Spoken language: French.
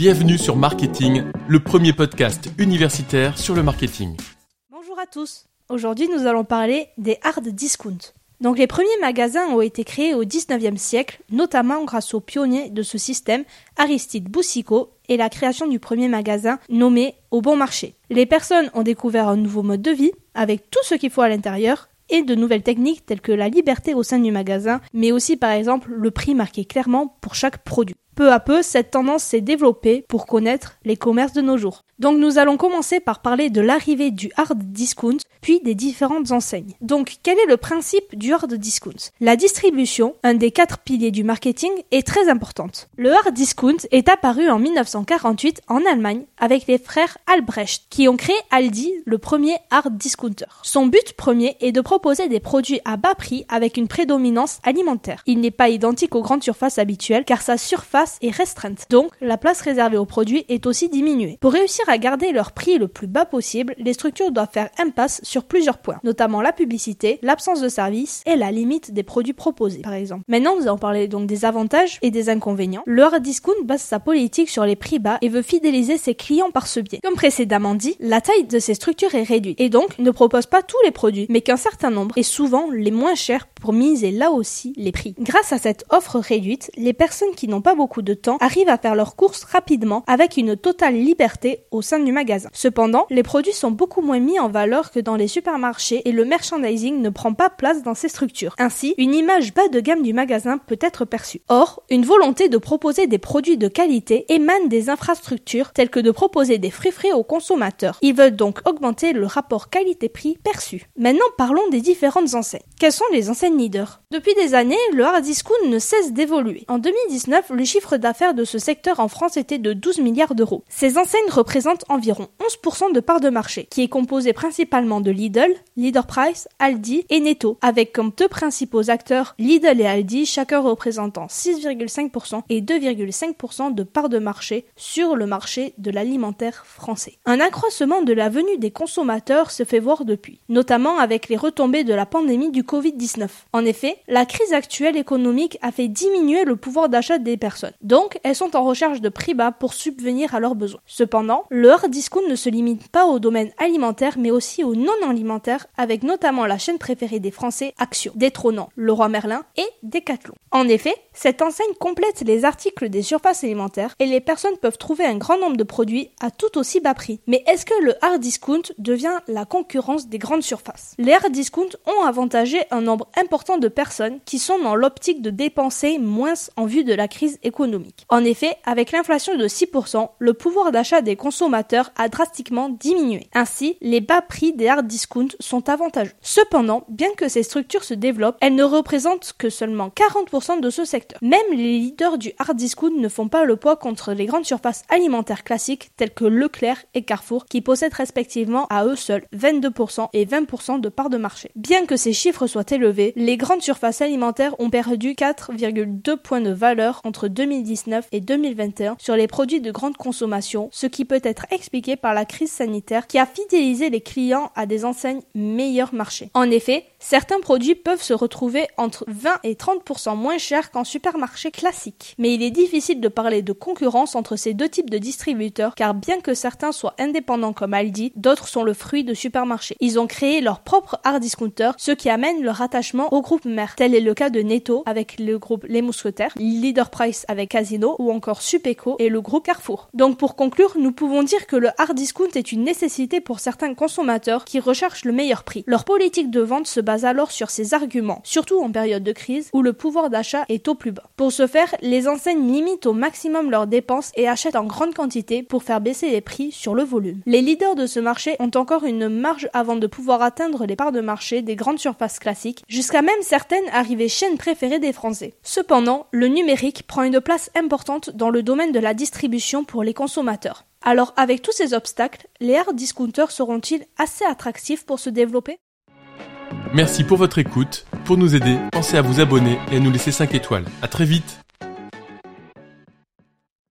Bienvenue sur Marketing, le premier podcast universitaire sur le marketing. Bonjour à tous. Aujourd'hui, nous allons parler des hard discounts. Donc les premiers magasins ont été créés au 19e siècle, notamment grâce au pionnier de ce système, Aristide Boussicot, et la création du premier magasin nommé Au Bon Marché. Les personnes ont découvert un nouveau mode de vie, avec tout ce qu'il faut à l'intérieur, et de nouvelles techniques telles que la liberté au sein du magasin, mais aussi par exemple le prix marqué clairement pour chaque produit. Peu à peu, cette tendance s'est développée pour connaître les commerces de nos jours. Donc nous allons commencer par parler de l'arrivée du hard discount, puis des différentes enseignes. Donc quel est le principe du hard discount? La distribution, un des quatre piliers du marketing, est très importante. Le hard discount est apparu en 1948 en Allemagne avec les frères Albrecht qui ont créé Aldi, le premier hard discounter. Son but premier est de proposer des produits à bas prix avec une prédominance alimentaire. Il n'est pas identique aux grandes surfaces habituelles car sa surface est restreinte. Donc la place réservée aux produits est aussi diminuée. Pour réussir à garder leur prix le plus bas possible, les structures doivent faire impasse sur plusieurs points, notamment la publicité, l'absence de service et la limite des produits proposés, par exemple. Maintenant, nous allons parler donc des avantages et des inconvénients. Le hard discount base sa politique sur les prix bas et veut fidéliser ses clients par ce biais. Comme précédemment dit, la taille de ces structures est réduite et donc ne propose pas tous les produits, mais qu'un certain nombre et souvent les moins chers pour miser là aussi les prix. Grâce à cette offre réduite, les personnes qui n'ont pas beaucoup de temps arrivent à faire leurs courses rapidement avec une totale liberté au sein du magasin. Cependant, les produits sont beaucoup moins mis en valeur que dans les supermarchés et le merchandising ne prend pas place dans ces structures. Ainsi, une image bas de gamme du magasin peut être perçue. Or, une volonté de proposer des produits de qualité émane des infrastructures telles que de proposer des fruits frais aux consommateurs. Ils veulent donc augmenter le rapport qualité-prix perçu. Maintenant, parlons des différentes enseignes. Quelles sont les enseignes leaders Depuis des années, le hard discount ne cesse d'évoluer. En 2019, le chiffre d'affaires de ce secteur en France était de 12 milliards d'euros. Ces enseignes représentent environ 11% de part de marché, qui est composé principalement de Lidl, Leader Price, Aldi et Netto, avec comme deux principaux acteurs Lidl et Aldi, chacun représentant 6,5% et 2,5% de part de marché sur le marché de l'alimentaire français. Un accroissement de la venue des consommateurs se fait voir depuis, notamment avec les retombées de la pandémie du Covid-19. En effet, la crise actuelle économique a fait diminuer le pouvoir d'achat des personnes. Donc, elles sont en recherche de prix bas pour subvenir à leurs besoins. Cependant, le hard discount ne se limite pas au domaine alimentaire mais aussi au non alimentaire avec notamment la chaîne préférée des Français Action, détrônant Leroy Merlin et Decathlon. En effet, cette enseigne complète les articles des surfaces alimentaires et les personnes peuvent trouver un grand nombre de produits à tout aussi bas prix. Mais est-ce que le hard discount devient la concurrence des grandes surfaces? Les hard discounts ont avantagé un nombre important de personnes qui sont dans l'optique de dépenser moins en vue de la crise économique. En effet, avec l'inflation de 6%, le pouvoir d'achat des consommateurs a drastiquement diminué. Ainsi, les bas prix des hard discounts sont avantageux. Cependant, bien que ces structures se développent, elles ne représentent que seulement 40% de ce secteur. Même les leaders du hard discount ne font pas le poids contre les grandes surfaces alimentaires classiques telles que Leclerc et Carrefour qui possèdent respectivement à eux seuls 22% et 20% de parts de marché. Bien que ces chiffres soient élevés, les grandes surfaces alimentaires ont perdu 4,2 points de valeur entre 2019 et 2021 sur les produits de grande consommation, ce qui peut être expliqué par la crise sanitaire qui a fidélisé les clients à des enseignes meilleur marché. En effet, certains produits peuvent se retrouver entre 20 et 30% moins chers qu'en supermarché classique. Mais il est difficile de parler de concurrence entre ces deux types de distributeurs car bien que certains soient indépendants comme Aldi, d'autres sont le fruit de supermarchés. Ils ont créé leur propre hard discounter, ce qui amène leur attachement au groupe mère. Tel est le cas de Netto avec le groupe Les Mousquetaires, Leader Price avec Casino ou encore Supeco et le groupe Carrefour. Donc pour conclure, nous pouvons dire que le hard discount est une nécessité pour certains consommateurs qui recherchent le meilleur prix. Leur politique de vente se base alors sur ces arguments, surtout en période de crise où le pouvoir d'achat est au plus bas. Pour ce faire, les enseignes limitent au maximum leurs dépenses et achètent en grande quantité pour faire baisser les prix sur le volume. Les leaders de ce marché ont encore une marge avant de pouvoir atteindre les parts de marché des grandes surfaces classiques, jusqu'à même certaines arriver chaînes préférées des Français. Cependant, le numérique prend une place importante dans le domaine de la distribution pour les consommateurs. Alors avec tous ces obstacles, les hard discounters seront-ils assez attractifs pour se développer? Merci pour votre écoute. Pour nous aider, pensez à vous abonner et à nous laisser 5 étoiles. À très vite